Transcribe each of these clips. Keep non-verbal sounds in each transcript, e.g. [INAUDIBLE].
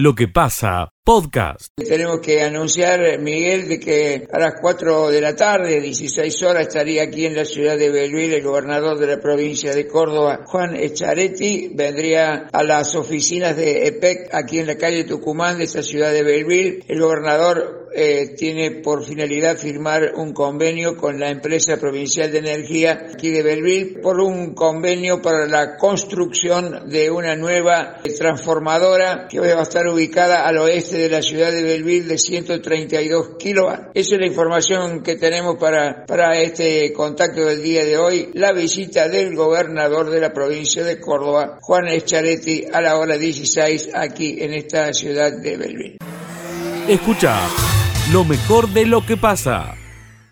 lo que pasa, podcast. Tenemos que anunciar, Miguel, de que a las 4 de la tarde, 16 horas, estaría aquí en la ciudad de Belville el gobernador de la provincia de Córdoba, Juan Echaretti, vendría a las oficinas de EPEC aquí en la calle Tucumán de esa ciudad de Belville. El gobernador eh, tiene por finalidad firmar un convenio con la empresa provincial de energía aquí de Belville por un convenio para la construcción de una nueva transformadora que va a estar ubicada al oeste de la ciudad de Belville de 132 kilovatios. Esa es la información que tenemos para, para este contacto del día de hoy. La visita del gobernador de la provincia de Córdoba, Juan Echaretti, a la hora 16 aquí en esta ciudad de Belville. Escucha lo mejor de lo que pasa.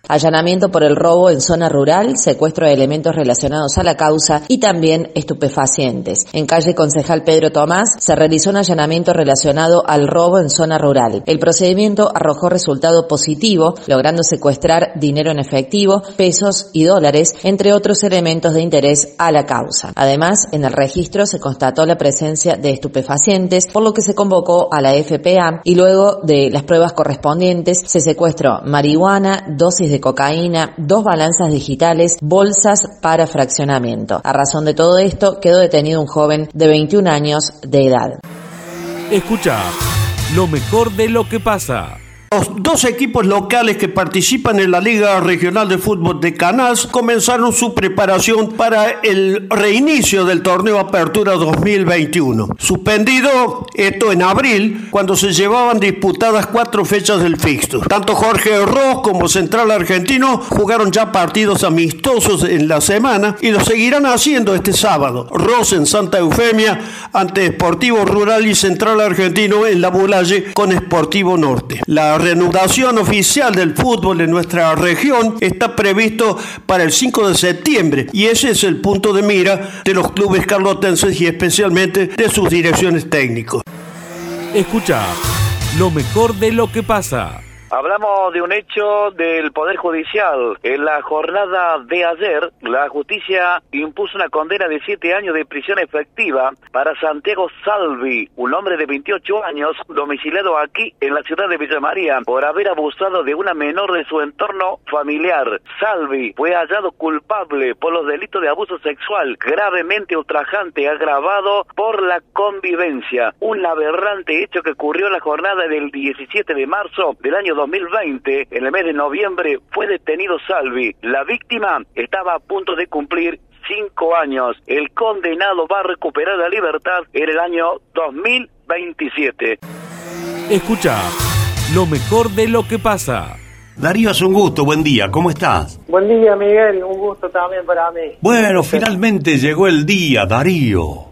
Allanamiento por el robo en zona rural, secuestro de elementos relacionados a la causa y también estupefacientes. En calle Concejal Pedro Tomás se realizó un allanamiento relacionado al robo en zona rural. El procedimiento arrojó resultado positivo, logrando secuestrar dinero en efectivo, pesos y dólares, entre otros elementos de interés a la causa. Además, en el registro se constató la presencia de estupefacientes, por lo que se convocó a la FPA y luego de las pruebas correspondientes se secuestró marihuana, dosis de cocaína, dos balanzas digitales, bolsas para fraccionamiento. A razón de todo esto, quedó detenido un joven de 21 años de edad. Escucha lo mejor de lo que pasa. Los dos equipos locales que participan en la Liga Regional de Fútbol de Canals comenzaron su preparación para el reinicio del torneo Apertura 2021. Suspendido esto en abril, cuando se llevaban disputadas cuatro fechas del fixture. Tanto Jorge Ross como Central Argentino jugaron ya partidos amistosos en la semana y lo seguirán haciendo este sábado. Ross en Santa Eufemia ante Sportivo Rural y Central Argentino en La Bulalle con Sportivo Norte. La reanudación oficial del fútbol en nuestra región está previsto para el 5 de septiembre y ese es el punto de mira de los clubes carlotenses y especialmente de sus direcciones técnicos. Escucha lo mejor de lo que pasa. Hablamos de un hecho del Poder Judicial. En la jornada de ayer, la justicia impuso una condena de siete años de prisión efectiva para Santiago Salvi, un hombre de 28 años, domiciliado aquí en la ciudad de Villa María, por haber abusado de una menor de su entorno familiar. Salvi fue hallado culpable por los delitos de abuso sexual, gravemente ultrajante, agravado por la convivencia. Un aberrante hecho que ocurrió en la jornada del 17 de marzo del año 2020, en el mes de noviembre, fue detenido Salvi. La víctima estaba a punto de cumplir cinco años. El condenado va a recuperar la libertad en el año 2027. Escucha lo mejor de lo que pasa. Darío, es un gusto, buen día, ¿cómo estás? Buen día, Miguel, un gusto también para mí. Bueno, finalmente llegó el día, Darío.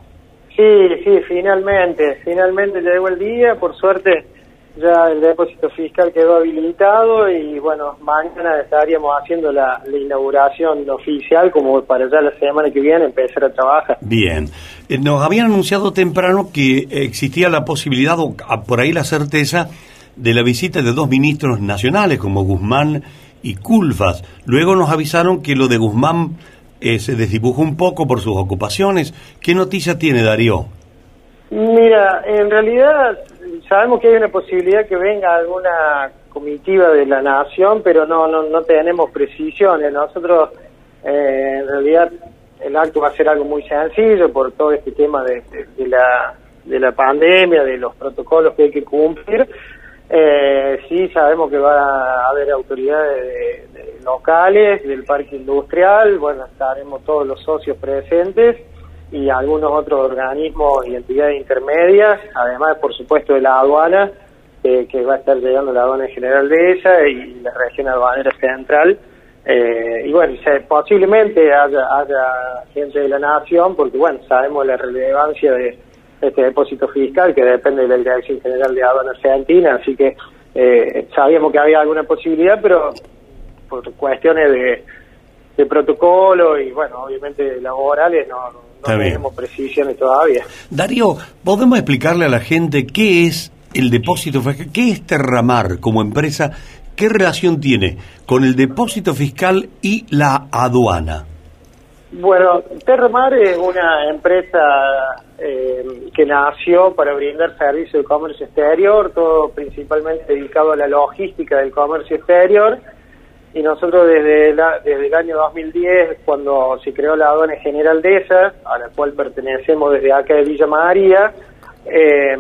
Sí, sí, finalmente, finalmente llegó el día, por suerte ya el depósito fiscal quedó habilitado y bueno, mañana estaríamos haciendo la, inauguración oficial como para ya la semana que viene empezar a trabajar. Bien, eh, nos habían anunciado temprano que existía la posibilidad o por ahí la certeza de la visita de dos ministros nacionales como Guzmán y Culfas. Luego nos avisaron que lo de Guzmán eh, se desdibujó un poco por sus ocupaciones. ¿Qué noticia tiene Darío? Mira, en realidad sabemos que hay una posibilidad que venga alguna comitiva de la nación, pero no no, no tenemos precisiones. Nosotros, eh, en realidad, el acto va a ser algo muy sencillo por todo este tema de, la, de la pandemia, de los protocolos que hay que cumplir. Eh, sí, sabemos que va a haber autoridades locales del parque industrial, bueno, estaremos todos los socios presentes y algunos otros organismos y entidades intermedias, además, por supuesto, de la aduana, eh, que va a estar llegando la aduana general de esa y la región aduanera central. Eh, y bueno, posiblemente haya, haya gente de la nación, porque bueno, sabemos la relevancia de este depósito fiscal que depende de la Dirección General de Aduana Argentina, así que eh, sabíamos que había alguna posibilidad, pero por cuestiones de, de protocolo y bueno, obviamente laborales no no tenemos precisiones todavía. Darío, ¿podemos explicarle a la gente qué es el depósito fiscal? ¿Qué es Terramar como empresa? ¿Qué relación tiene con el depósito fiscal y la aduana? Bueno, Terramar es una empresa eh, que nació para brindar servicio de comercio exterior, todo principalmente dedicado a la logística del comercio exterior. Y nosotros desde, desde el año 2010, cuando se creó la aduana general de esa, a la cual pertenecemos desde acá de Villa María, eh,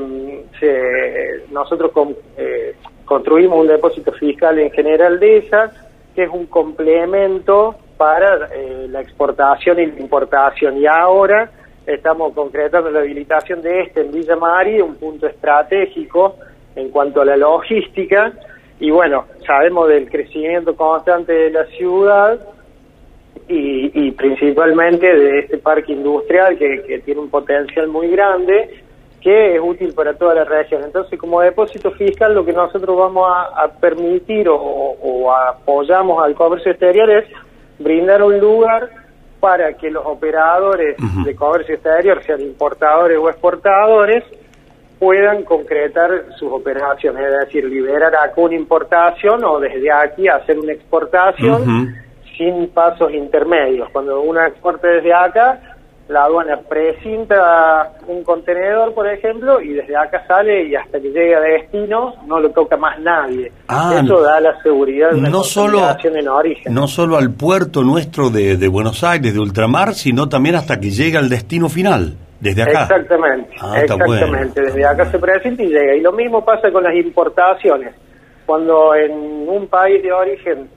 nosotros eh, construimos un depósito fiscal en general de esa, que es un complemento para eh, la exportación y la importación. Y ahora estamos concretando la habilitación de este en Villa María, un punto estratégico en cuanto a la logística. Y bueno, sabemos del crecimiento constante de la ciudad y, principalmente de este parque industrial que, tiene un potencial muy grande que es útil para toda la región. Entonces, como depósito fiscal, lo que nosotros vamos a, permitir o, o, apoyamos al comercio exterior es brindar un lugar para que los operadores de comercio exterior, sean importadores o exportadores, puedan concretar sus operaciones, es decir, liberar acá una importación o desde aquí hacer una exportación sin pasos intermedios. Cuando uno exporta desde acá, la aduana precinta un contenedor, por ejemplo, y desde acá sale y hasta que llegue a destino no lo toca más nadie. Ah, Eso da la seguridad de no solo, en origen. No solo al puerto nuestro de, Buenos Aires, de ultramar, sino también hasta que llegue al destino final. Desde acá. Exactamente, ah, exactamente. Desde acá se presenta y llega. Y lo mismo pasa con las importaciones. Cuando en un país de origen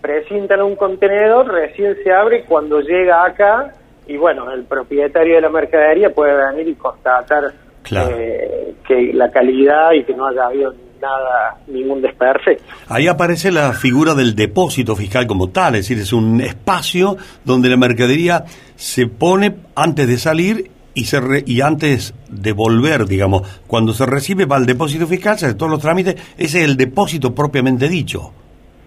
presentan un contenedor, recién se abre cuando llega acá y bueno, el propietario de la mercadería puede venir y constatar eh, que la calidad y que no haya habido nada, ningún desperfecto. Ahí aparece la figura del depósito fiscal como tal, es decir, es un espacio donde la mercadería se pone antes de salir y, se y antes de volver, digamos, cuando se recibe va al depósito fiscal, se hace todos los trámites, ese es el depósito propiamente dicho.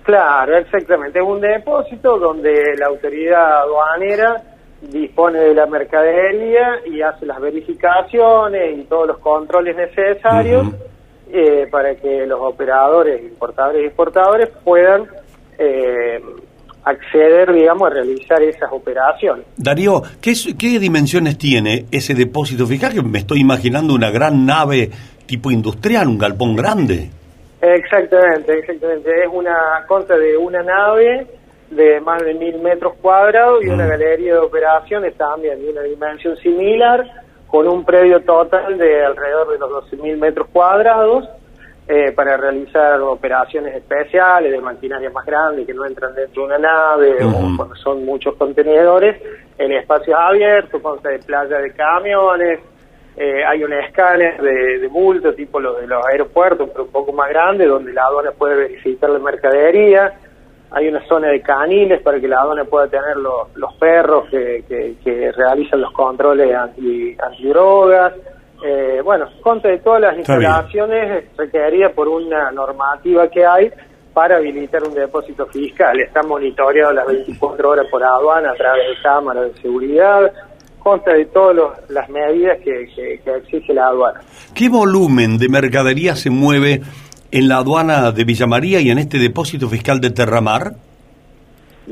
Claro, exactamente, es un depósito donde la autoridad aduanera dispone de la mercadería y hace las verificaciones y todos los controles necesarios eh, para que los operadores, importadores y exportadores puedan eh, acceder, digamos, a realizar esas operaciones. Darío, ¿qué, ¿qué dimensiones tiene ese depósito fiscal? Que me estoy imaginando una gran nave tipo industrial, un galpón grande. Exactamente, exactamente. Es una cosa de una nave de más de mil metros cuadrados y una mm. galería de operaciones también de una dimensión similar, con un predio total de alrededor de los mil metros cuadrados eh, para realizar operaciones especiales de maquinaria más grande que no entran dentro de una nave o cuando son muchos contenedores, en espacios abiertos, con de playa de camiones. Eh, hay un escáner de, de bulto tipo los de los aeropuertos, pero un poco más grande, donde la aduana puede verificar la mercadería hay una zona de caniles para que la aduana pueda tener los, los perros que, que, realizan los controles anti, antidrogas. Eh, bueno, contra de todas las instalaciones requeriría por una normativa que hay para habilitar un depósito fiscal. Está monitoreado las 24 horas por aduana a través de cámaras de seguridad, contra de todas las medidas que, que, que exige la aduana. ¿Qué volumen de mercadería se mueve en la aduana de Villa María y en este depósito fiscal de Terramar?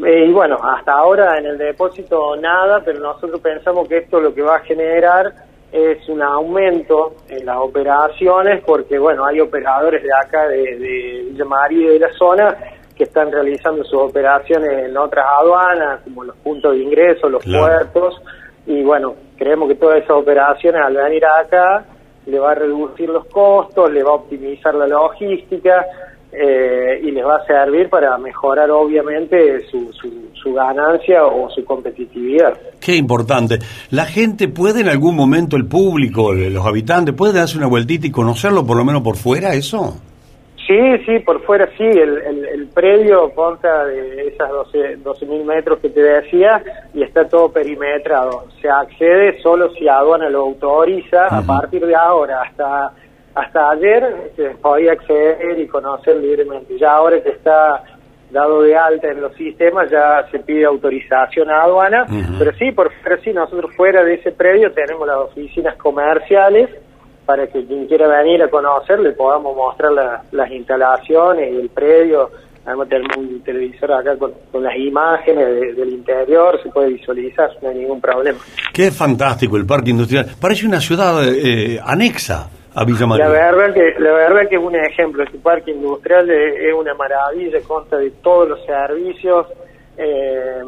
Eh, y bueno, hasta ahora en el depósito nada, pero nosotros pensamos que esto lo que va a generar es un aumento en las operaciones, porque bueno, hay operadores de acá, de, Villa María y de la zona, que están realizando sus operaciones en otras aduanas, como los puntos de ingreso, los puertos, y bueno, creemos que todas esas operaciones al venir acá le va a reducir los costos, le va a optimizar la logística eh, y les va a servir para mejorar obviamente su, su, ganancia o su competitividad. Qué importante. La gente puede en algún momento, el público, los habitantes, puede darse una vueltita y conocerlo por lo menos por fuera, eso? Sí, sí, por fuera sí, el, el, predio consta de esas 12 mil metros que te decía y está todo perimetrado. Se accede solo si aduana lo autoriza, a partir de ahora hasta hasta ayer se podía acceder y conocer libremente. Ya ahora que está dado de alta en los sistemas ya se pide autorización a aduana, pero sí, por fuera sí, nosotros fuera de ese predio tenemos las oficinas comerciales para que quien quiera venir a conocer le podamos mostrar las instalaciones y el predio además tenemos un televisor acá con, las imágenes del interior, se puede visualizar, no hay ningún problema. Qué fantástico el parque industrial, parece una ciudad eh, anexa. A Villa María. La verdad que la verdad que es un ejemplo, este parque industrial es, una maravilla, consta de todos los servicios, eh,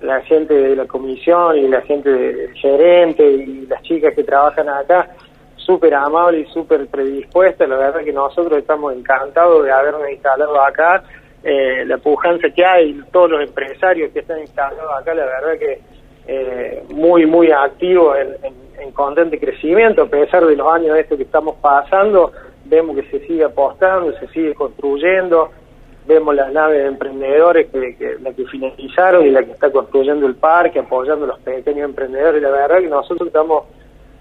la gente de la comisión y la gente del gerente y las chicas que trabajan acá súper amable y súper predispuesta. La verdad que nosotros estamos encantados de habernos instalado acá. Eh, la pujanza que hay, todos los empresarios que están instalados acá, la verdad que eh, muy, muy activos en, en, constante crecimiento, a pesar de los años estos que estamos pasando, vemos que se sigue apostando, se sigue construyendo, vemos las naves de emprendedores que, que la que finalizaron y la que está construyendo el parque, apoyando a los pequeños emprendedores, la verdad que nosotros estamos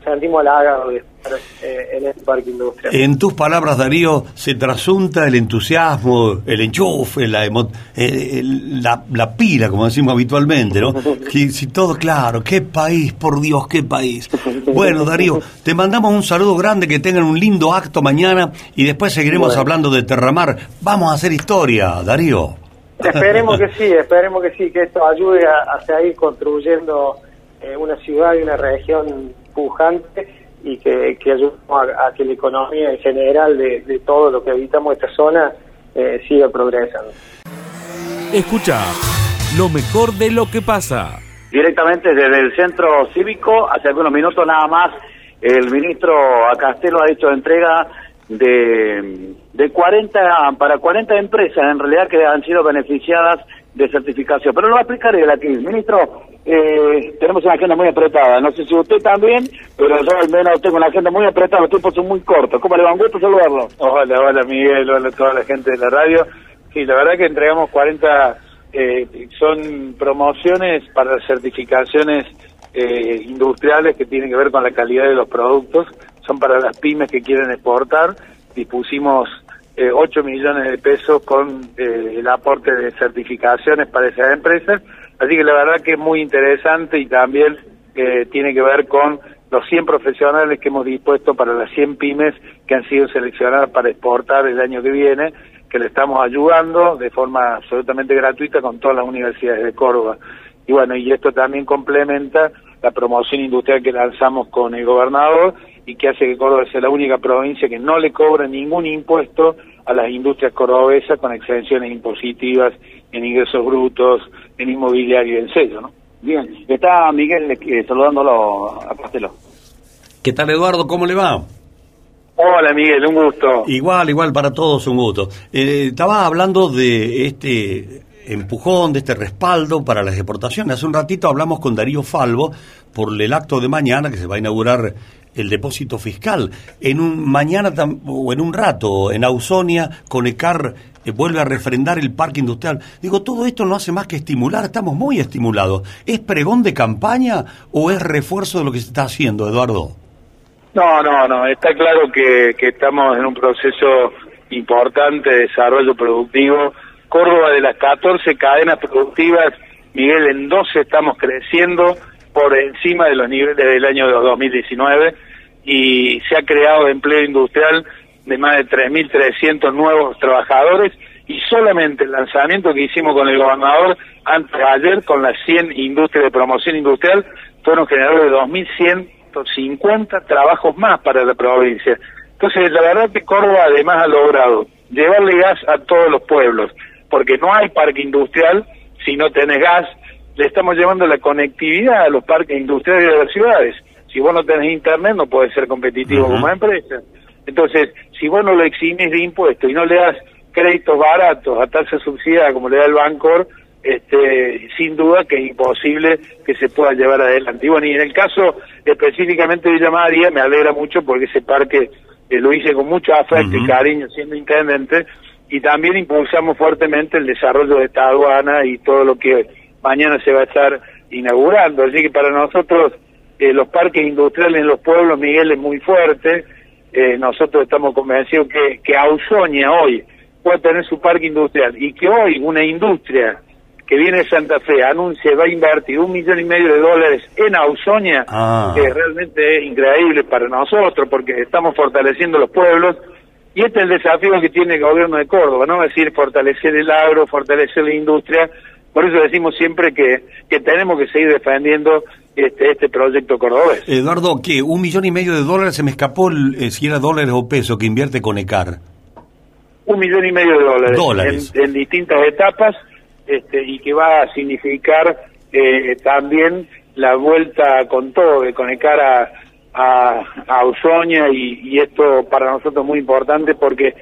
sentimos de estar eh, en este parque industrial. En tus palabras, Darío, se trasunta el entusiasmo, el enchufe, la, eh, la, la, pila, como decimos habitualmente, ¿no? [LAUGHS] si, todo claro, qué país, por Dios, qué país. Bueno, Darío, te mandamos un saludo grande, que tengan un lindo acto mañana y después seguiremos hablando de Terramar. Vamos a hacer historia, Darío. Esperemos que [LAUGHS] sí, esperemos que sí, que esto ayude a, seguir construyendo eh, una ciudad y una región pujante y que, que a, que la economía en general de, todo lo que habitamos esta zona eh, siga progresando. Escucha lo mejor de lo que pasa. Directamente desde el centro cívico, hace algunos minutos nada más, el ministro Castelo ha hecho entrega de, de 40 para 40 empresas en realidad que han sido beneficiadas de certificación. Pero lo va a explicar él aquí. Ministro, eh, tenemos una agenda muy apretada. No sé si usted también, pero yo al menos tengo una agenda muy apretada, los tiempos son muy cortos. ¿Cómo le va? Un gusto saludarlo. Hola, hola Miguel, hola a toda la gente de la radio. Sí, la verdad que entregamos 40, eh, son promociones para certificaciones eh, industriales que tienen que ver con la calidad de los productos, son para las pymes que quieren exportar. Dispusimos eh, 8 millones de pesos con eh, el aporte de certificaciones para esas empresas Así que la verdad que es muy interesante y también eh, tiene que ver con los 100 profesionales que hemos dispuesto para las 100 pymes que han sido seleccionadas para exportar el año que viene, que le estamos ayudando de forma absolutamente gratuita con todas las universidades de Córdoba. Y bueno, y esto también complementa la promoción industrial que lanzamos con el gobernador y que hace que Córdoba sea la única provincia que no le cobra ningún impuesto a las industrias cordobesas con exenciones impositivas en ingresos brutos, en inmobiliario y en sello, ¿no? Bien, está Miguel eh, saludándolo a Castelo. ¿Qué tal Eduardo? ¿Cómo le va? Hola Miguel, un gusto. Igual, igual para todos un gusto. Eh, estaba hablando de este empujón, de este respaldo para las exportaciones. Hace un ratito hablamos con Darío Falvo por el acto de mañana que se va a inaugurar el depósito fiscal. En un mañana o en un rato en Ausonia, Conecar eh, vuelve a refrendar el parque industrial. Digo, todo esto no hace más que estimular, estamos muy estimulados. ¿Es pregón de campaña o es refuerzo de lo que se está haciendo, Eduardo? No, no, no, está claro que, que estamos en un proceso importante de desarrollo productivo. Córdoba de las 14 cadenas productivas, Miguel, en 12 estamos creciendo por encima de los niveles del año 2019 y se ha creado empleo industrial de más de 3.300 nuevos trabajadores y solamente el lanzamiento que hicimos con el gobernador antes de ayer con las 100 industrias de promoción industrial fueron generadores de 2.150 trabajos más para la provincia. Entonces, la verdad que Córdoba además ha logrado llevarle gas a todos los pueblos, porque no hay parque industrial si no tenés gas, le estamos llevando la conectividad a los parques industriales de las ciudades. Si vos no tenés internet no puedes ser competitivo como empresa. Entonces, si vos no lo eximes de impuestos y no le das créditos baratos a tasa subsidiada como le da el Bancor, este, sin duda que es imposible que se pueda llevar adelante. Y bueno, y en el caso específicamente de Villa María, me alegra mucho porque ese parque eh, lo hice con mucho afecto y cariño siendo intendente, y también impulsamos fuertemente el desarrollo de esta aduana y todo lo que mañana se va a estar inaugurando. Así que para nosotros eh, los parques industriales en los pueblos, Miguel, es muy fuerte. Eh, nosotros estamos convencidos que, que Ausonia hoy puede tener su parque industrial y que hoy una industria que viene de Santa Fe anuncia va a invertir un millón y medio de dólares en Ausonia, ah. que realmente es increíble para nosotros porque estamos fortaleciendo los pueblos Y este es el desafío que tiene el gobierno de Córdoba, ¿no? Es decir, fortalecer el agro, fortalecer la industria. Por eso decimos siempre que, que tenemos que seguir defendiendo este, este proyecto cordobés. Eduardo, que un millón y medio de dólares se me escapó eh, si era dólares o pesos que invierte Conecar. Un millón y medio de dólares, Dólares. En, en distintas etapas este, y que va a significar eh, también la vuelta con todo de Conecar a, a, a Usoña y, y esto para nosotros es muy importante porque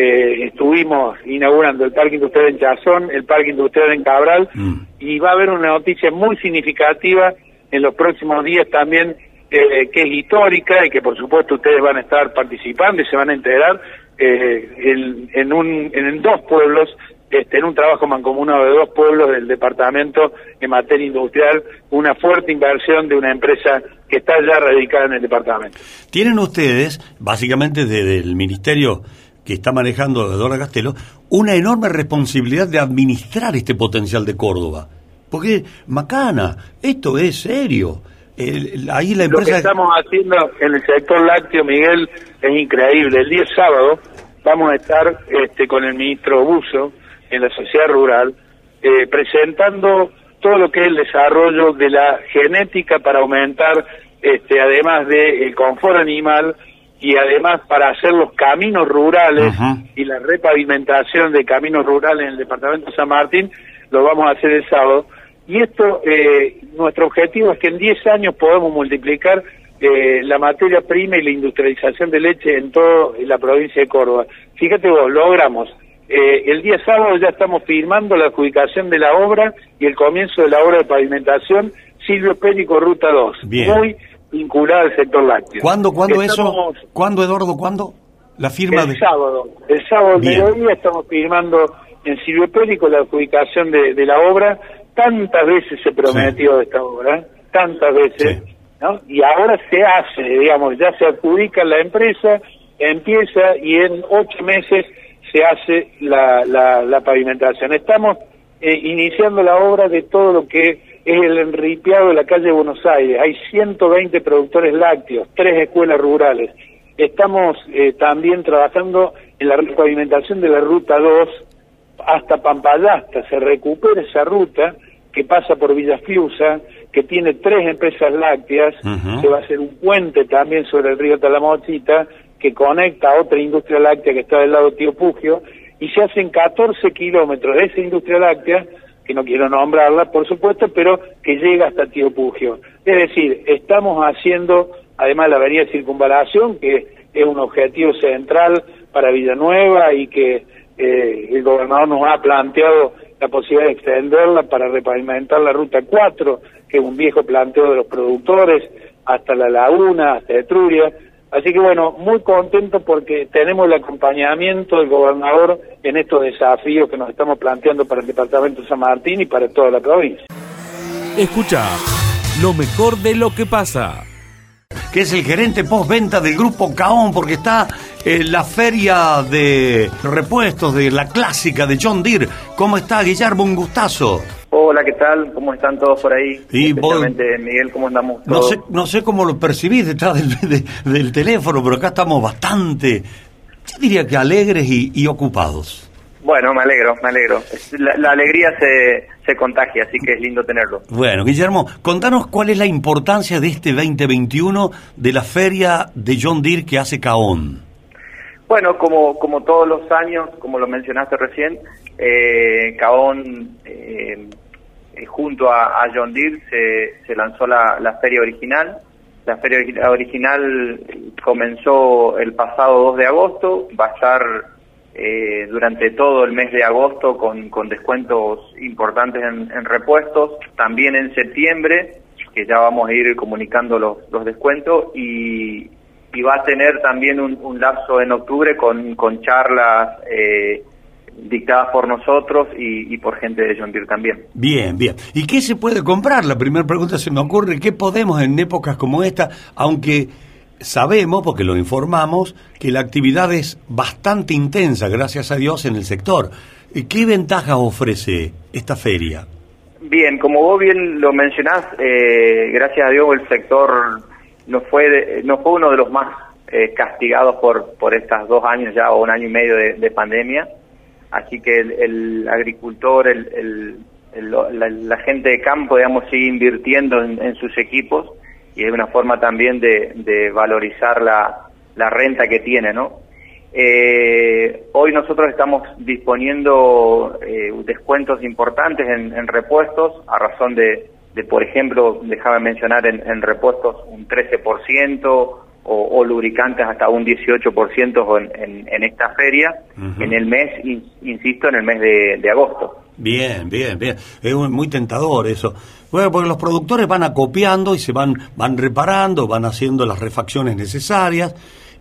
eh, estuvimos inaugurando el Parque Industrial en Chazón, el Parque Industrial en Cabral Mm. y va a haber una noticia muy significativa en los próximos días también eh, que es histórica y que por supuesto ustedes van a estar participando y se van a enterar eh, en, en, un, en dos pueblos, este, en un trabajo mancomunado de dos pueblos del departamento en materia industrial, una fuerte inversión de una empresa que está ya radicada en el departamento. Tienen ustedes, básicamente desde el ministerio que está manejando Eduardo Castelo, una enorme responsabilidad de administrar este potencial de Córdoba. Porque, Macana, esto es serio. El- ahí la Lo que empresa... estamos haciendo en el sector lácteo, Miguel, es increíble. El día sábado vamos a estar este, con el ministro Buzo en la sociedad rural eh, presentando todo lo que es el desarrollo de la genética para aumentar, este, además del confort animal y además para hacer los caminos rurales y la repavimentación de caminos rurales en el departamento de San Martín, lo vamos a hacer el sábado. Y esto, eh, nuestro objetivo es que en 10 años podamos multiplicar eh, la materia prima y la industrialización de leche en toda la provincia de Córdoba. Fíjate vos, logramos. Eh, el día sábado ya estamos firmando la adjudicación de la obra y el comienzo de la obra de pavimentación Silvio Pénico Ruta 2. Bien. Muy vinculada al sector lácteo. ¿Cuándo, cuándo eso? ¿Cuándo, Eduardo? ¿Cuándo? La firma el de... sábado, el sábado mediodía estamos firmando en Silvio Pélico la adjudicación de, de la obra. Tantas veces se prometió esta obra, tantas veces, Sí. ¿no? Y ahora se hace, digamos, ya se adjudica la empresa, empieza y en ocho meses se hace la, la, la pavimentación. Estamos eh, iniciando la obra de todo lo que es el enripiado de la calle Buenos Aires. Hay 120 productores lácteos, tres escuelas rurales. Estamos eh, también trabajando en la repavimentación de la ruta 2 hasta Pampayasta. Se recupera esa ruta que pasa por Villa Fiusa, que tiene tres empresas lácteas. Ujú. Se va a hacer un puente también sobre el río Talamochita que conecta a otra industria láctea que está del lado de Tío Pugio. Y se hacen 14 kilómetros de esa industria láctea que no quiero nombrarla, por supuesto, pero que llega hasta Tío Pugio. Es decir, estamos haciendo, además, la avenida circunvalación, que es un objetivo central para Villanueva y que eh, el gobernador nos ha planteado la posibilidad de extenderla para repavimentar la ruta 4, que es un viejo planteo de los productores, hasta la laguna, hasta Etruria. Así que bueno, muy contento porque tenemos el acompañamiento del gobernador en estos desafíos que nos estamos planteando para el departamento de San Martín y para toda la provincia. Escucha lo mejor de lo que pasa. que es el gerente postventa del grupo Caón, porque está en la feria de repuestos de la clásica de John Deere. ¿Cómo está, Guillermo? Un gustazo. Hola, ¿qué tal? ¿Cómo están todos por ahí? Y vos- Miguel, ¿cómo andamos No sé, no sé cómo lo percibís detrás del, [LAUGHS] de- del teléfono, pero acá estamos bastante, yo diría que alegres y, y ocupados. Bueno, me alegro, me alegro. La, la alegría se, se contagia, así que es lindo tenerlo. Bueno, Guillermo, contanos cuál es la importancia de este 2021 de la feria de John Deere que hace Caón. Bueno, como, como todos los años, como lo mencionaste recién, eh, Caón, eh, junto a, a John Deere, se, se lanzó la, la feria original. La feria ori- original comenzó el pasado 2 de agosto, va a estar eh, durante todo el mes de agosto con, con descuentos importantes en, en repuestos, también en septiembre, que ya vamos a ir comunicando los descuentos, y, y va a tener también un, un lapso en octubre con, con charlas eh, dictadas por nosotros y, y por gente de John Deere también. Bien, bien. ¿Y qué se puede comprar? La primera pregunta se me ocurre, ¿qué podemos en épocas como esta? Aunque sabemos, porque lo informamos, que la actividad es bastante intensa, gracias a Dios, en el sector. ¿Y ¿Qué ventajas ofrece esta feria? Bien, como vos bien lo mencionás, eh, gracias a Dios el sector no fue de- no fue uno de los más eh, castigados por, por estos dos años ya o un año y medio de, pandemia. Así que el, agricultor, el, la, gente de campo, digamos, sigue invirtiendo en, sus equipos y es una forma también de, valorizar la, la, renta que tiene, ¿no? Eh, hoy nosotros estamos disponiendo eh, descuentos importantes en, repuestos a razón de, de, por ejemplo, déjame mencionar en, repuestos un 13% o, o, lubricantes hasta un 18% en, en, esta feria, en el mes, insisto, en el mes de, agosto. Bien, bien, bien. Es muy tentador eso. Bueno, porque los productores van acopiando y se van, van reparando, van haciendo las refacciones necesarias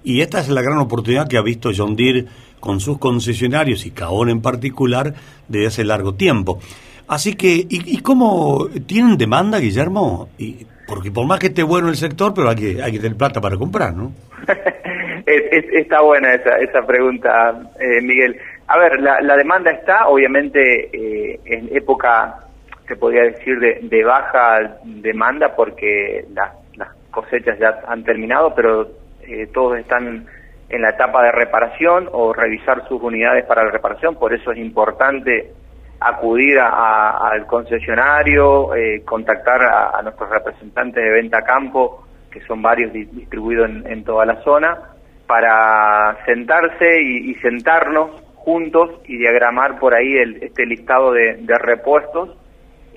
y esta es la gran oportunidad que ha visto John Deere con sus concesionarios y Caón en particular desde hace largo tiempo. Así que, ¿y, cómo tienen demanda, Guillermo? Y, porque por más que esté bueno el sector, pero hay que, hay que tener plata para comprar, ¿no? [LAUGHS] está buena esa, esa pregunta, eh, Miguel. A ver, la, demanda está, obviamente, eh, en época, se podría decir, de, de baja demanda, porque las, las cosechas ya han terminado, pero eh, todos están en la etapa de reparación o revisar sus unidades para la reparación, por eso es importante acudir al concesionario, eh, contactar a, nuestros representantes de venta campo, que son varios distribuidos en, toda la zona, para sentarse y, sentarnos juntos y diagramar por ahí el, este listado de repuestos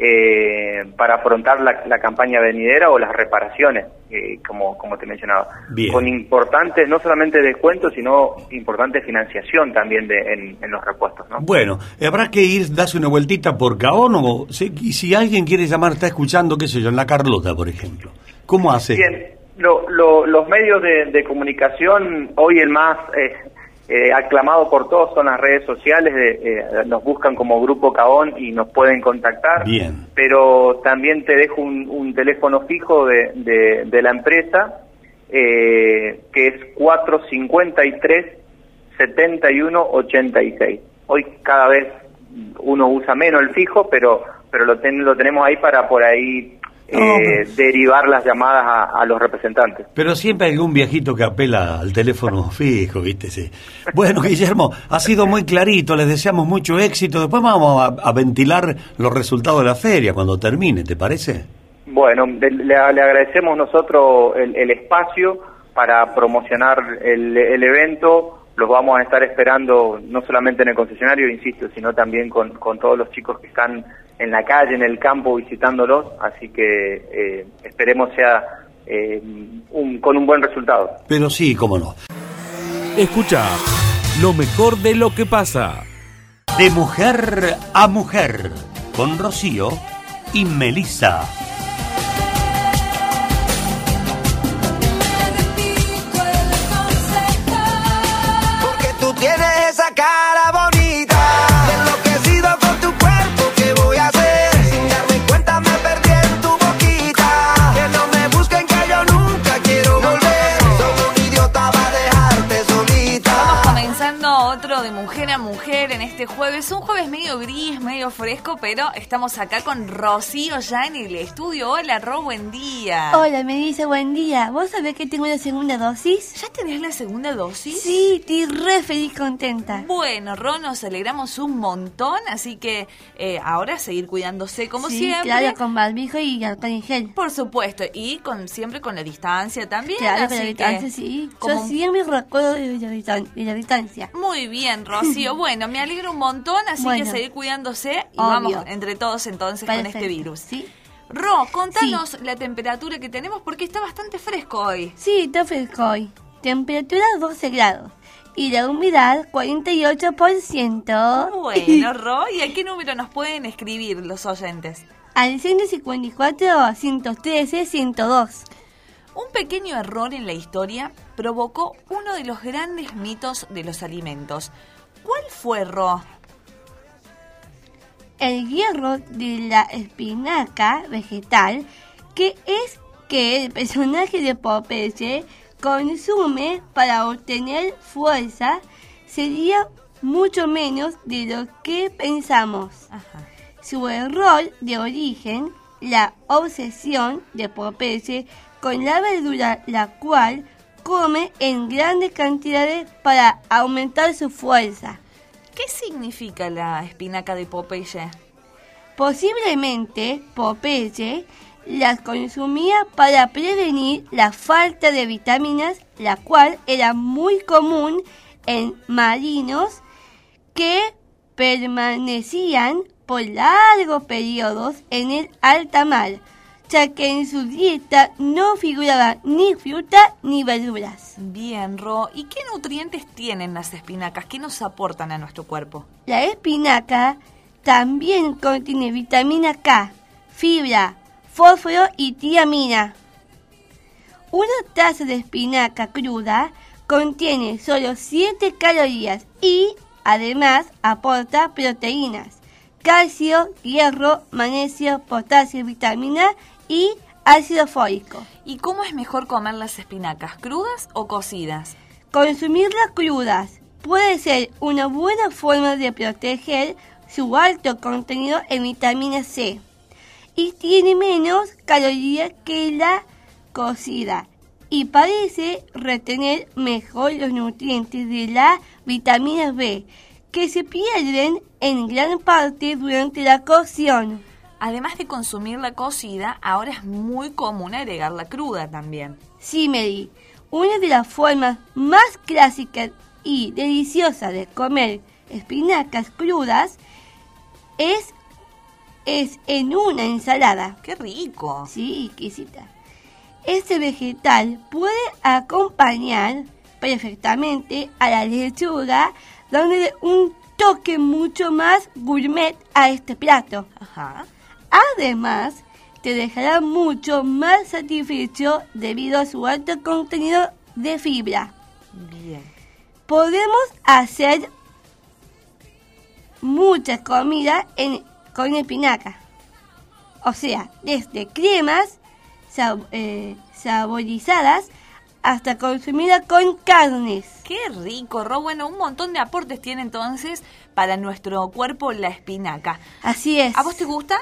eh, para afrontar la, campaña venidera o las reparaciones, eh, como, como te mencionaba. Con importantes, no solamente descuentos, sino importante financiación también de, en, los repuestos. ¿no? Bueno, habrá que ir, darse una vueltita por Caón o si, si alguien quiere llamar, está escuchando, qué sé yo, en La Carlota, por ejemplo. ¿Cómo hace? Bien, los medios de, comunicación, hoy el más... Eh, eh, aclamado por todos son las redes sociales, eh, nos buscan como Grupo Caón y nos pueden contactar. Bien. Pero también te dejo un, teléfono fijo de, de, la empresa, eh, que es 453 7186. Hoy cada vez uno usa menos el fijo, pero pero lo, lo tenemos ahí para por ahí eh, derivar las llamadas a, los representantes. Pero siempre hay algún viejito que apela al teléfono fijo, ¿viste? Sí. Bueno, Guillermo, ha sido muy clarito, les deseamos mucho éxito. Después vamos a, ventilar los resultados de la feria cuando termine, ¿te parece? Bueno, le, agradecemos nosotros el, espacio para promocionar el, el evento los vamos a estar esperando no solamente en el concesionario, insisto, sino también con, con todos los chicos que están en la calle, en el campo, visitándolos, así que eh, esperemos sea eh, un, con un buen resultado. Pero sí, cómo no. Escucha lo mejor de lo que pasa. De mujer a mujer, con Rocío y Melissa. Este jueves, un jueves medio gris, medio fresco, pero estamos acá con Rocío ya en el estudio. Hola, Ro, buen día. Hola, me dice buen día. ¿Vos sabés que tengo la segunda dosis? ¿Ya tenés la segunda dosis? Sí, estoy re feliz, contenta. Bueno, Ro, nos alegramos un montón, así que eh, ahora seguir cuidándose como sí, siempre. claro, con barbijo y alcohol en gel. Por supuesto, y con siempre con la distancia también. Claro, con la distancia, sí. Yo siempre recuerdo de la distancia. Muy bien, Rocío. [LAUGHS] bueno, me alegro un montón, así que seguir cuidándose y vamos entre todos entonces con este virus. ¿sí? Ro, contanos la temperatura que tenemos porque está bastante fresco hoy. Sí, está fresco hoy. Temperatura 12 grados. Y la humedad 48%. Bueno, [LAUGHS] Ro, ¿y a qué número nos pueden escribir los oyentes? Al 154 113 102. Un pequeño error en la historia provocó uno de los grandes mitos de los alimentos. ¿Cuál fue, Ro? El hierro de la espinaca vegetal, que es que el personaje de Popeye consume para obtener fuerza, sería mucho menos de lo que pensamos. Su error de origen, la obsesión de Popeye con la verdura, la cual come en grandes cantidades para aumentar su fuerza. ¿Qué significa la espinaca de Popeye? Posiblemente Popeye las consumía para prevenir la falta de vitaminas, la cual era muy común en marinos que permanecían por largos periodos en el alta mar, ya que en su dieta no figuraba ni fruta ni verduras. Bien, Ro. ¿Y qué nutrientes tienen las espinacas? ¿Qué nos aportan a nuestro cuerpo? La espinaca también contiene vitamina K, fibra, fósforo y tiamina. Una taza de espinaca cruda contiene solo 7 calorías y además aporta proteínas, calcio, hierro, magnesio, potasio, vitamina y ácido fólico. ¿Y cómo es mejor comer las espinacas, crudas o cocidas? Consumirlas crudas puede ser una buena forma de proteger su alto contenido en vitamina C y tiene menos calorías que la cocida y parece retener mejor los nutrientes de la vitamina B que se pierden en gran parte durante la cocción. Además de consumir la cocida, ahora es muy común agregar la cruda también. Sí, Mary, una de las formas más clásicas y deliciosas de comer espinacas crudas es, es en una ensalada. ¡Qué rico! Sí, exquisita. Este vegetal puede acompañar perfectamente a la lechuga, dándole un toque mucho más gourmet a este plato. Ajá. Además, te dejará mucho más satisfecho debido a su alto contenido de fibra. Bien. Podemos hacer muchas comidas en, con espinaca. O sea, desde cremas sab- eh, saborizadas hasta consumida con carnes. ¡Qué rico, Ro! Bueno, un montón de aportes tiene entonces para nuestro cuerpo la espinaca. Así es. ¿A vos te gusta?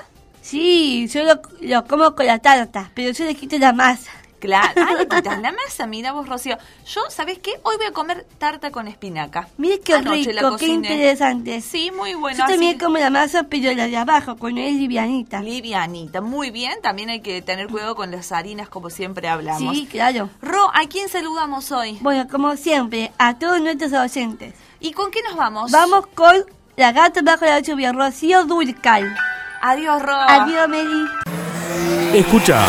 Sí, yo lo, lo como con la tarta, pero yo le quito la masa. Claro. [LAUGHS] Ah, le quitas la masa, mira vos, Rocío. Yo, ¿sabés qué? Hoy voy a comer tarta con espinaca. Mire qué Anoche rico, qué interesante. Sí, muy bueno. yo así también que- como la masa, pero la de abajo, con es livianita. Livianita, muy bien. También hay que tener cuidado con las harinas, como siempre hablamos. Sí, claro. Ro, ¿a quién saludamos hoy? Bueno, como siempre, a todos nuestros oyentes. ¿Y con qué nos vamos? Vamos con la gata bajo la lluvia, Rocío Durcal. Adiós, Ro. Adiós, Mary. Escucha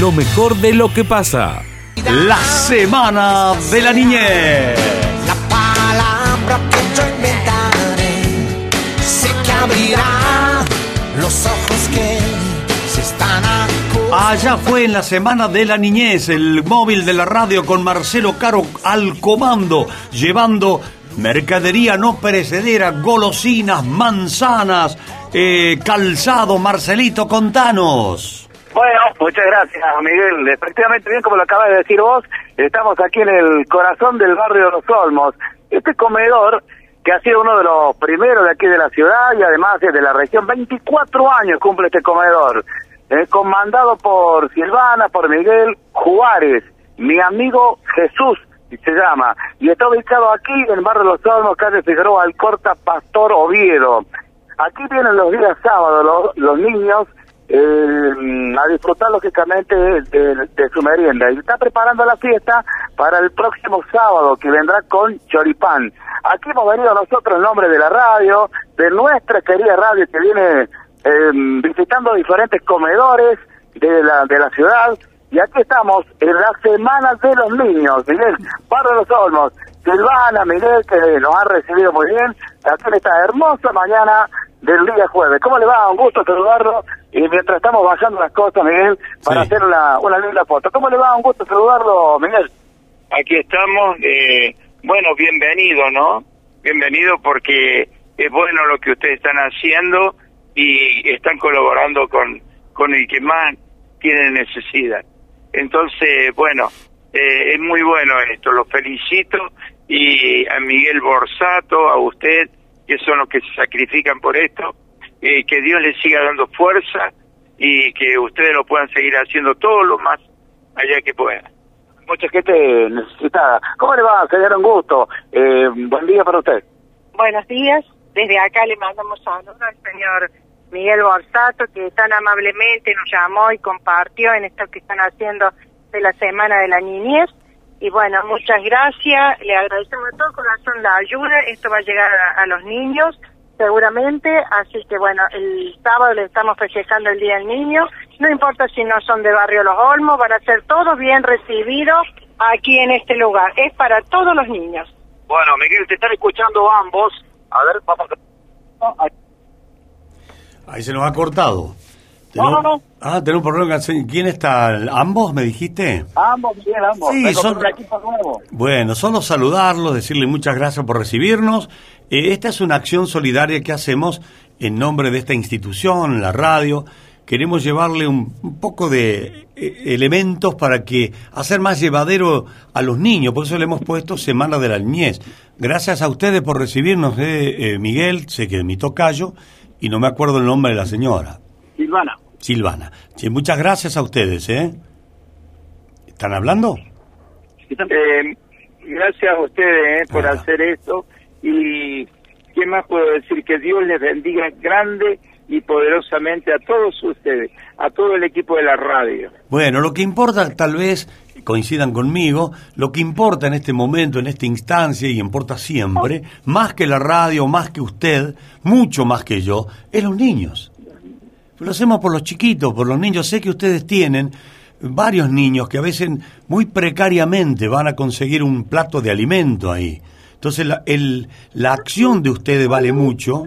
lo mejor de lo que pasa. La semana de la niñez. palabra que yo inventaré. Sé que abrirá los ojos que se están Allá fue en la semana de la niñez el móvil de la radio con Marcelo Caro al comando, llevando mercadería no perecedera, golosinas, manzanas, eh, calzado. Marcelito, contanos. Bueno, muchas gracias, Miguel. Efectivamente, bien como lo acabas de decir vos, estamos aquí en el corazón del barrio de Los Olmos. Este comedor, que ha sido uno de los primeros de aquí de la ciudad y además es de la región, 24 años cumple este comedor, eh, comandado por Silvana, por Miguel Juárez, mi amigo Jesús se llama, y está ubicado aquí en el barrio Los Olmos, calle Figueroa, Alcorta, Pastor Oviedo. Aquí vienen los días sábados los, los niños eh, a disfrutar lógicamente de su merienda y está preparando la fiesta para el próximo sábado que vendrá con choripán. Aquí hemos venido nosotros en nombre de la radio, de nuestra querida radio que viene eh, visitando diferentes comedores de la, de la ciudad y aquí estamos en la semana de los niños, Miguel, de los Olmos, Silvana, Miguel, que nos ha recibido muy bien, aquí en esta hermosa mañana del día jueves. ¿Cómo le va? Un gusto saludarlo. Y mientras estamos bajando las cosas, Miguel, para Sí. hacer una, una linda foto. ¿Cómo le va? Un gusto saludarlo, Miguel. Aquí estamos, eh, bueno, bienvenido, ¿no? Bienvenido porque es bueno lo que ustedes están haciendo y están colaborando con, con el que más tiene necesidad. Entonces, bueno, eh, es muy bueno esto, lo felicito y a Miguel Borsato, a usted, que son los que se sacrifican por esto, eh, que Dios les siga dando fuerza y que ustedes lo puedan seguir haciendo todo lo más allá que puedan. mucha gente necesitada. ¿Cómo le va, señor? Un gusto. Eh, buen día para usted. Buenos días. Desde acá le mandamos saludos al señor Miguel Borsato, que tan amablemente nos llamó y compartió en esto que están haciendo de la Semana de la Niñez. Y bueno, muchas gracias. Le agradecemos de todo corazón la ayuda. Esto va a llegar a, a los niños, seguramente. Así que bueno, el sábado le estamos festejando el Día del Niño. No importa si no son de Barrio Los Olmos, van a ser todos bien recibidos aquí en este lugar. Es para todos los niños. Bueno, Miguel, te están escuchando ambos. A ver, vamos a... Ahí se nos ha cortado. No, no, no. Ah, tenemos un problema. ¿Quién está? ¿Ambos me dijiste? Ambos, Miguel, ambos. Sí, son- nuevo. Bueno, solo saludarlos, decirle muchas gracias por recibirnos. Eh, esta es una acción solidaria que hacemos en nombre de esta institución, la radio. Queremos llevarle un, un poco de eh, elementos para que hacer más llevadero a los niños. Por eso le hemos puesto Semana de la Niñez. Gracias a ustedes por recibirnos, eh, eh, Miguel. Sé que mi tocayo y no me acuerdo el nombre de la señora. Silvana. Silvana. Sí, muchas gracias a ustedes, ¿eh? ¿Están hablando? Eh, gracias a ustedes eh, por hacer esto y qué más puedo decir que Dios les bendiga grande y poderosamente a todos ustedes, a todo el equipo de la radio. Bueno, lo que importa, tal vez coincidan conmigo, lo que importa en este momento, en esta instancia, y importa siempre, más que la radio, más que usted, mucho más que yo, es los niños. Lo hacemos por los chiquitos, por los niños. Sé que ustedes tienen varios niños que a veces muy precariamente van a conseguir un plato de alimento ahí. Entonces la, el- la acción de ustedes vale mucho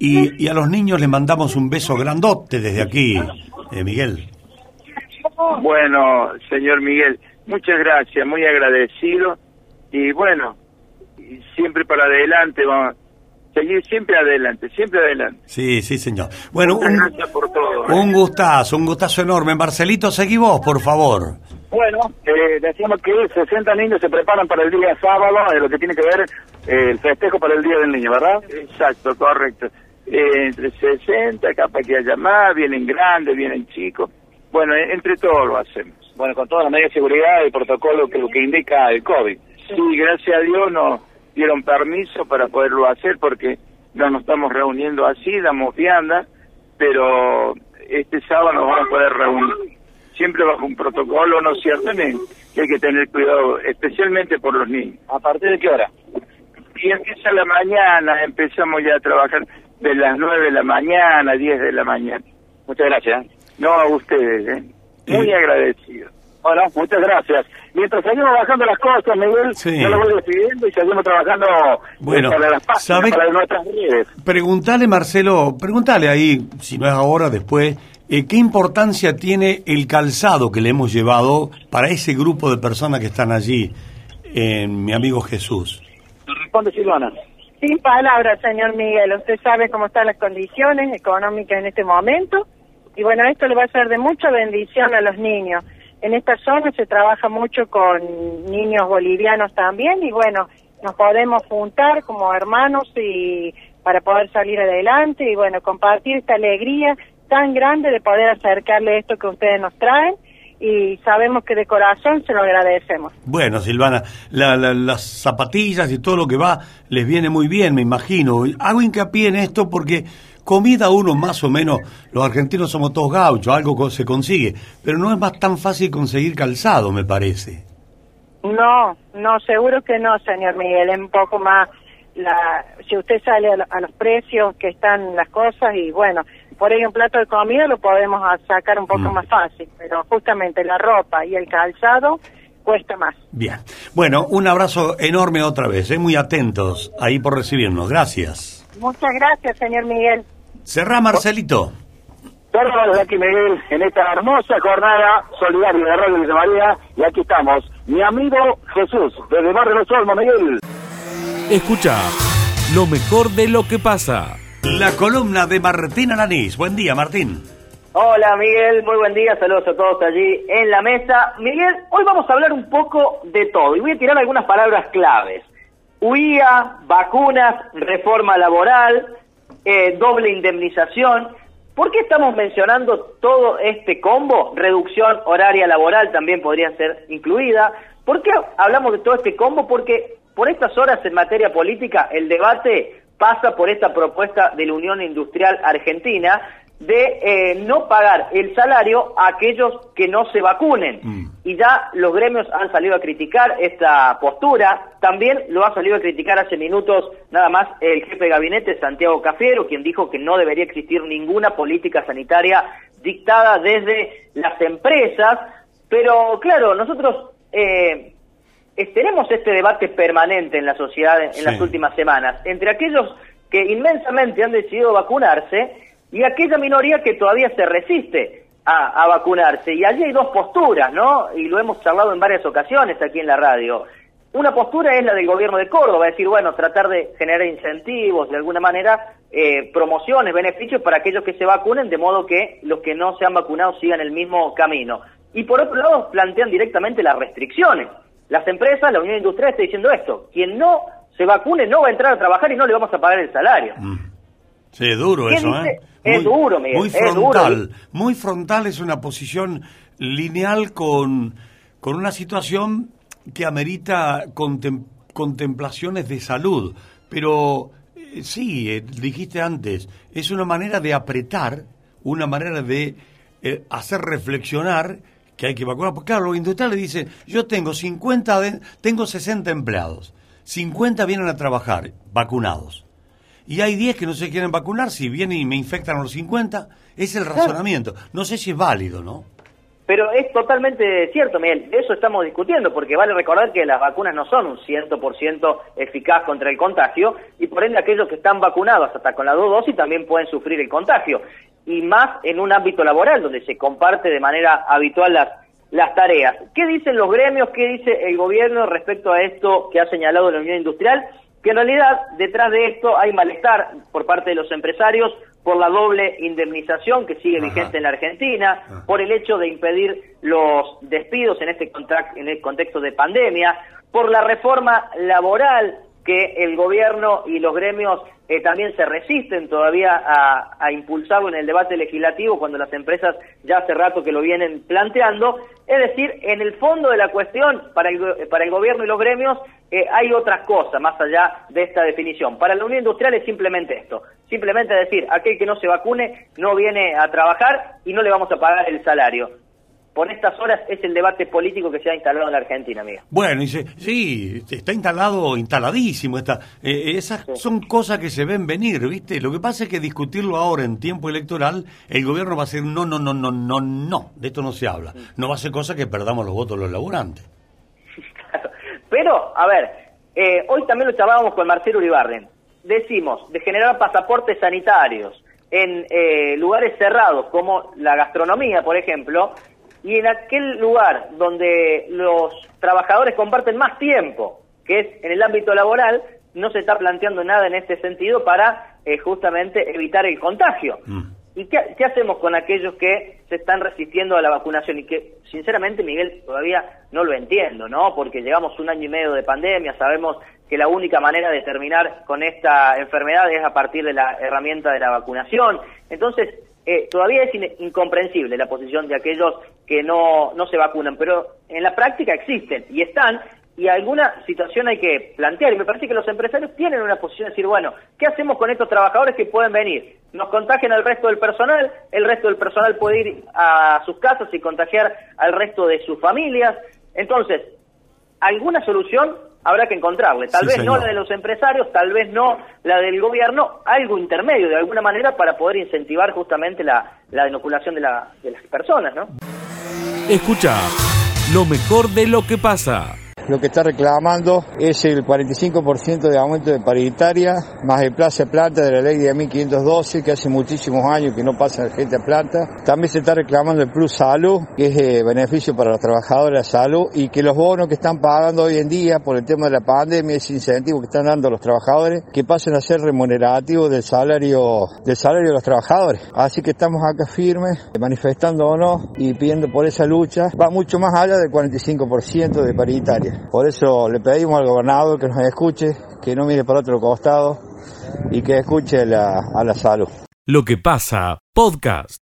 y, a los niños les mandamos un beso grandote desde aquí, eh, Miguel. Bueno, señor Miguel, muchas gracias, muy agradecido y bueno, siempre para adelante, vamos seguir siempre adelante, siempre adelante. Sí, sí, señor. Bueno, un, gracias por todo. ¿eh? un gustazo, un gustazo enorme. Marcelito, seguí vos, por favor. Bueno, eh, decíamos que 60 niños se preparan para el día sábado, de lo que tiene que ver eh, el festejo para el Día del Niño, ¿verdad? Exacto, correcto. Eh, entre 60, capaz que haya más, vienen grandes, vienen chicos. Bueno, eh, entre todos lo hacemos. Bueno, con todas las medidas de seguridad y protocolo que lo que indica el COVID. Sí, gracias a Dios nos dieron permiso para poderlo hacer porque no nos estamos reuniendo así, damos vianda, pero este sábado nos vamos a poder reunir. Siempre bajo un protocolo, ¿no es cierto? Que hay que tener cuidado, especialmente por los niños. ¿A partir de qué hora? Y empieza la mañana, empezamos ya a trabajar de las 9 de la mañana, 10 de la mañana. Muchas gracias. No a ustedes, ¿eh? Muy agradecido. Bueno, muchas gracias. Mientras seguimos bajando las cosas, Miguel, Sí. yo lo voy despidiendo y seguimos trabajando eh, Bueno, para las páginas, ¿sabe- para nuestras redes. Preguntale, Marcelo, preguntale ahí, si no es ahora, después, eh, ¿qué importancia tiene el calzado que le hemos llevado para ese grupo de personas que están allí, en mi amigo Jesús? Responde Silvana. Sin palabras, señor Miguel. Usted sabe cómo están las condiciones económicas en este momento. Y bueno, esto le va a ser de mucha bendición a los niños. En esta zona se trabaja mucho con niños bolivianos también y bueno, nos podemos juntar como hermanos y para poder salir adelante y bueno, compartir esta alegría tan grande de poder acercarle esto que ustedes nos traen y sabemos que de corazón se lo agradecemos. Bueno, Silvana, la- la- las zapatillas y todo lo que va les viene muy bien, me imagino. Hago hincapié en esto porque comida uno más o menos, los argentinos somos todos gauchos, algo se consigue, pero no es más tan fácil conseguir calzado, me parece. No, no, seguro que no, señor Miguel. Es un poco más, la, si usted sale a, a los precios que están las cosas y bueno, por ahí un plato de comida lo podemos sacar un poco Mm. más fácil, pero justamente la ropa y el calzado cuesta más. Bien. Bueno, un abrazo enorme otra vez, ¿eh? muy atentos ahí por recibirnos. Gracias. Muchas gracias, señor Miguel. Cerrá, Marcelito. Saludos desde aquí, Miguel, en esta hermosa jornada solidaria de Radio Villa María. Y aquí estamos, mi amigo Jesús, desde Barrio Los Olmos, Miguel. Escucha lo mejor de lo que pasa. La columna de Martín Alanís. Buen día, Martín. Hola Miguel, muy buen día, saludos a todos allí en la mesa. Miguel, hoy vamos a hablar un poco de todo y voy a tirar algunas palabras claves. UIA, vacunas, reforma laboral, eh, doble indemnización. ¿Por qué estamos mencionando todo este combo? Reducción horaria laboral también podría ser incluida. ¿Por qué hablamos de todo este combo? Porque por estas horas en materia política el debate pasa por esta propuesta de la Unión Industrial Argentina de eh, no pagar el salario a aquellos que no se vacunen. Mm. Y ya los gremios han salido a criticar esta postura. También lo ha salido a criticar hace minutos nada más el jefe de gabinete, Santiago Cafiero, quien dijo que no debería existir ninguna política sanitaria dictada desde las empresas. Pero claro, nosotros eh, eh, tenemos este debate permanente en la sociedad en, las últimas semanas entre aquellos que inmensamente han decidido vacunarse y aquella minoría que todavía se resiste a, a, vacunarse. Y allí hay dos posturas, ¿no? Y lo hemos charlado en varias ocasiones aquí en la radio. Una postura es la del gobierno de Córdoba, es decir, bueno, tratar de generar incentivos, de alguna manera, eh, promociones, beneficios para aquellos que se vacunen, de modo que los que no se han vacunado sigan el mismo camino. Y por otro lado, plantean directamente las restricciones. Las empresas, la Unión Industrial está diciendo esto, quien no se vacune no va a entrar a trabajar y no le vamos a pagar el salario. Sí, es duro ¿Qué eso, dice? ¿eh? Es duro, Miguel, Muy es duro. frontal. Muy frontal es una posición lineal con, con una situación que amerita contem- contemplaciones de salud. Pero eh, sí, eh, dijiste antes, es una manera de apretar, una manera de eh, hacer reflexionar que hay que vacunar. Porque claro, los industriales dicen, yo tengo 50, de- tengo 60 empleados, 50 vienen a trabajar vacunados. Y hay 10 que no se quieren vacunar, si vienen y me infectan a los 50, es el razonamiento. No sé si es válido, ¿no? Pero es totalmente cierto, Miguel. De eso estamos discutiendo, porque vale recordar que las vacunas no son un 100% eficaz contra el contagio, y por ende aquellos que están vacunados hasta con las dos dosis también pueden sufrir el contagio. Y más en un ámbito laboral, donde se comparte de manera habitual las, las tareas. ¿Qué dicen los gremios? ¿Qué dice el gobierno respecto a esto que ha señalado la Unión Industrial? Que en realidad detrás de esto hay malestar por parte de los empresarios por la doble indemnización que sigue vigente en la Argentina, por el hecho de impedir los despidos en este en el contexto de pandemia, por la reforma laboral que el gobierno y los gremios eh, también se resisten todavía a, impulsarlo en el debate legislativo cuando las empresas ya hace rato que lo vienen planteando. Es decir, en el fondo de la cuestión, para el, go- para el gobierno y los gremios, eh, hay otras cosas más allá de esta definición. Para la Unión Industrial es simplemente esto, simplemente decir, aquel que no se vacune no viene a trabajar y no le vamos a pagar el salario. Por estas horas es el debate político que se ha instalado en la Argentina, amiga. Bueno, dice, sí, está instalado, instaladísimo. Está, eh, esas son cosas que se ven venir, ¿viste? Lo que pasa es que discutirlo ahora en tiempo electoral, el gobierno va a decir, no, no, no, no, no, no, de esto no se habla. No va a ser cosa que perdamos los votos los laburantes. [LAUGHS] Pero, a ver, eh, hoy también lo charlábamos con Marcelo Uribarren. Decimos, de generar pasaportes sanitarios en eh, lugares cerrados como la gastronomía, por ejemplo, y en aquel lugar donde los trabajadores comparten más tiempo, que es en el ámbito laboral, no se está planteando nada en este sentido para eh, justamente evitar el contagio. ¿Y qué, qué hacemos con aquellos que se están resistiendo a la vacunación? Y que, sinceramente, Miguel, todavía no lo entiendo, ¿no? Porque llevamos un año y medio de pandemia, sabemos que la única manera de terminar con esta enfermedad es a partir de la herramienta de la vacunación. Entonces, eh, todavía es in- incomprensible la posición de aquellos que no, no se vacunan, pero en la práctica existen y están, y alguna situación hay que plantear. Y me parece que los empresarios tienen una posición de decir, bueno, ¿qué hacemos con estos trabajadores que pueden venir? Nos contagian al resto del personal, el resto del personal puede ir a sus casas y contagiar al resto de sus familias. Entonces, alguna solución habrá que encontrarle. Tal Sí, vez no la de los empresarios, tal vez no la del gobierno, algo intermedio de alguna manera para poder incentivar justamente la, la inoculación de, la- de las personas, ¿no? Escucha lo mejor de lo que pasa. Lo que está reclamando es el 45% de aumento de paritaria, más el plazo de planta de la ley de 1512, que hace muchísimos años que no pasa gente a planta. También se está reclamando el Plus Salud, que es eh, beneficio para los trabajadores de salud, y que los bonos que están pagando hoy en día por el tema de la pandemia, ese incentivo que están dando a los trabajadores, que pasen a ser remunerativos del salario, del salario de los trabajadores. Así que estamos acá firmes, manifestándonos y pidiendo por esa lucha. Va mucho más allá del 45% de paritaria. Por eso le pedimos al gobernador que nos escuche, que no mire para otro costado y que escuche a la salud. Lo que pasa, podcast.